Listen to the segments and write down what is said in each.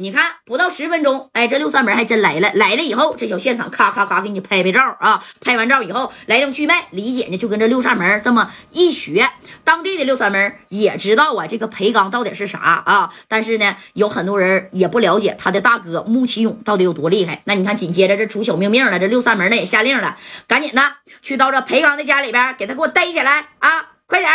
你看不到十分钟，哎，这六扇门还真来了。来了以后，这小现场咔咔咔给你拍拍照啊，拍完照以后来龙去脉，李姐呢就跟这六扇门这么一学，当地的六扇门也知道啊，这个裴刚到底是啥啊？但是呢，有很多人也不了解他的大哥穆启勇到底有多厉害。那你看，紧接着这出小命命了，这六扇门呢也下令了，赶紧的去到这裴刚的家里边，给他给我逮起来啊，快点！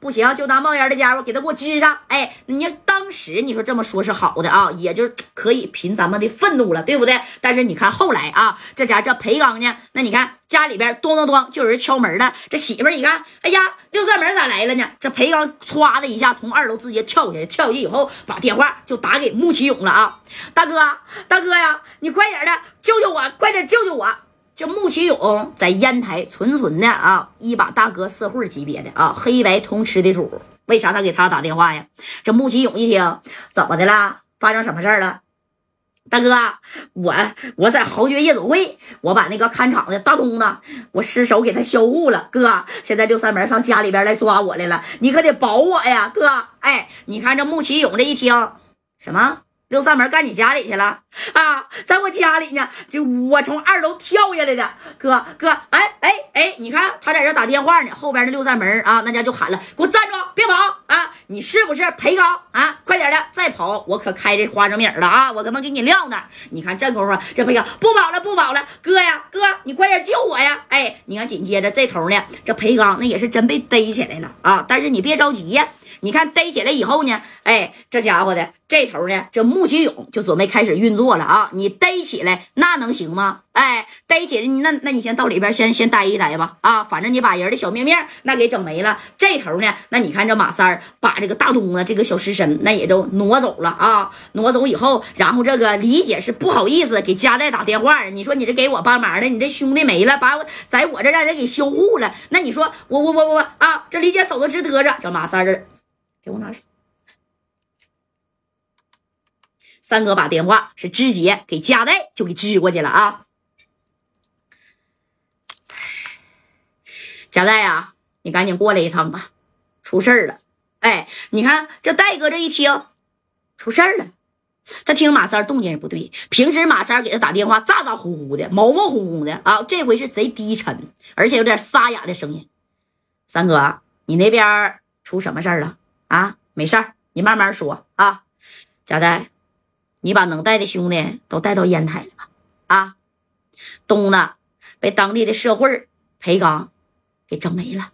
不行，就当冒烟的家伙给他给我支上。哎，你当时你说这么说是好的啊，也就可以凭咱们的愤怒了，对不对？但是你看后来啊，这家这裴刚呢，那你看家里边咚咚咚就有人敲门了。这媳妇一看，哎呀，六扇门咋来了呢？这裴刚唰的一下从二楼直接跳下去，跳下去以后把电话就打给穆启勇了啊，大哥，大哥呀，你快点的救救我，快点救救我。这穆启勇在烟台纯纯的啊，一把大哥社会级别的啊，黑白通吃的主。为啥他给他打电话呀？这穆启勇一听，怎么的了？发生什么事儿了？大哥，我我在豪爵夜总会，我把那个看场的大通子，我失手给他销户了。哥，现在六三门上家里边来抓我来了，你可得保我呀，哥。哎，你看这穆启勇这一听，什么？六扇门干你家里去了啊，在我家里呢，就我从二楼跳下来的，哥哥，哎哎哎，你看他在这打电话呢，后边那六扇门啊，那家就喊了，给我站住，别跑啊！你是不是裴刚啊？快点的，再跑我可开这花生米了啊！我他妈给你撂那你看这功夫，这裴刚不跑了，不跑了，哥呀，哥，你快点救我呀！哎，你看紧接着这头呢，这裴刚那也是真被逮起来了啊！但是你别着急呀。你看逮起来以后呢，哎，这家伙的这头呢，这穆启勇就准备开始运作了啊！你逮起来那能行吗？哎，逮起来那那你先到里边先先待一待吧啊！反正你把人的小命命那给整没了。这头呢，那你看这马三儿把这个大东子这个小尸身那也都挪走了啊！挪走以后，然后这个李姐是不好意思给家代打电话，你说你这给我帮忙的，你这兄弟没了，把我在我这让人给销户了，那你说我我我我啊，这李姐手都直嘚瑟。这马三儿。给我拿来，三哥把电话是直接给加代就给支过去了啊！加代呀，你赶紧过来一趟吧，出事儿了！哎，你看这戴哥这一听出事儿了，他听马三动静也不对，平时马三给他打电话咋咋呼呼的，模模糊糊的啊，这回是贼低沉，而且有点沙哑的声音。三哥，你那边出什么事儿了？啊，没事儿，你慢慢说啊。贾代，你把能带的兄弟都带到烟台了吧？啊，东子被当地的社会裴刚给整没了。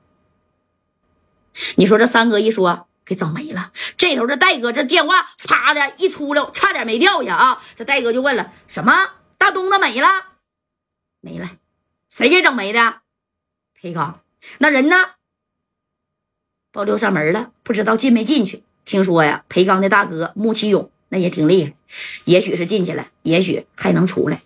你说这三哥一说给整没了，这头这戴哥这电话啪的一出溜，差点没掉下啊！这戴哥就问了：什么？大东子没了？没了？谁给整没的？裴刚，那人呢？报六扇门了，不知道进没进去。听说呀，裴刚的大哥穆启勇那也挺厉害，也许是进去了，也许还能出来。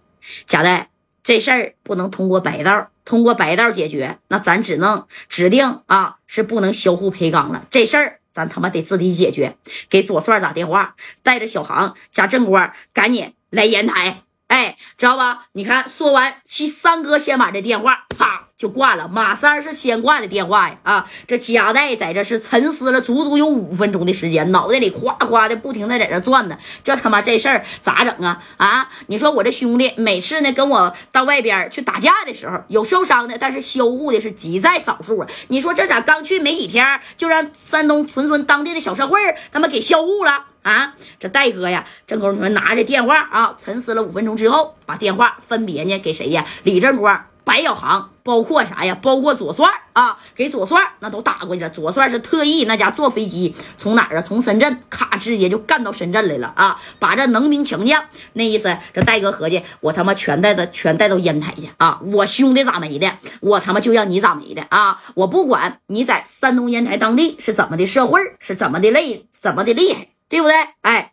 贾代，这事儿不能通过白道，通过白道解决，那咱只能指定啊，是不能销户裴刚了。这事儿咱他妈得自己解决。给左帅打电话，带着小航加正光赶紧来烟台。哎，知道吧？你看，说完，其三哥先把这电话啪。就挂了，马三是先挂的电话呀！啊，这贾代在这是沉思了足足有五分钟的时间，脑袋里哗哗的不停的在这转呢。这他妈这事儿咋整啊？啊，你说我这兄弟每次呢跟我到外边去打架的时候有受伤的，但是销户的是极在少数。你说这咋刚去没几天就让山东纯纯当地的小社会他妈给销户了啊？这戴哥呀，正功夫拿着电话啊，沉思了五分钟之后，把电话分别呢给谁呀？李正光。白小航，包括啥呀？包括左帅啊，给左帅那都打过去了。左帅是特意那家坐飞机从哪儿啊？从深圳咔直接就干到深圳来了啊！把这能兵强将那意思，这戴哥合计，我他妈全带到全带到烟台去啊！我兄弟咋没的？我他妈就让你咋没的啊！我不管你在山东烟台当地是怎么的社会，是怎么的累，怎么的厉害，对不对？哎。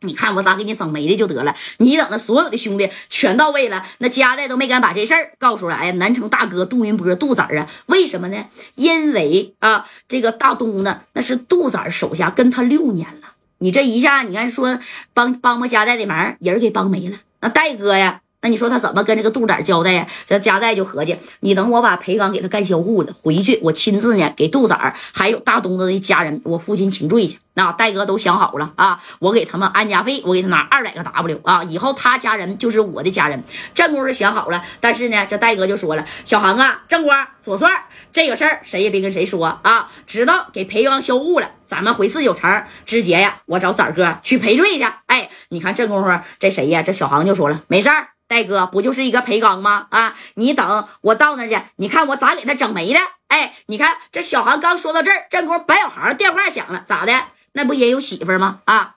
你看我咋给你整没的就得了，你等那所有的兄弟全到位了，那家代都没敢把这事儿告诉了。哎呀。南城大哥杜云波杜子儿啊，为什么呢？因为啊，这个大东呢，那是杜子儿手下跟他六年了。你这一下，你看说帮帮帮家代的忙，人给帮没了。那戴哥呀，你说他怎么跟这个杜仔交代呀？这加代就合计，你等我把裴刚给他干销户了，回去我亲自呢给杜仔还有大东子的家人，我父亲请罪去。那戴哥都想好了啊，我给他们安家费，我给他拿二百个 W 啊，以后他家人就是我的家人。正宫是想好了，但是呢，这戴哥就说了，小航啊，正光、左帅这个事儿谁也别跟谁说啊，知道给裴刚销户了，咱们回四九城，直接呀，我找崽哥去赔罪去。哎，你看这功夫，这谁呀？这小航就说了，没事儿，戴哥不就是一个裴刚吗？啊，你等我到那去，你看我咋给他整没的？哎，你看这小韩刚说到这儿，正宫白小航电话响了，咋的？那不也有媳妇吗？啊，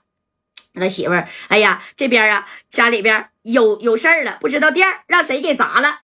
那媳妇，哎呀，这边啊，家里边有有事儿了，不知道店让谁给砸了。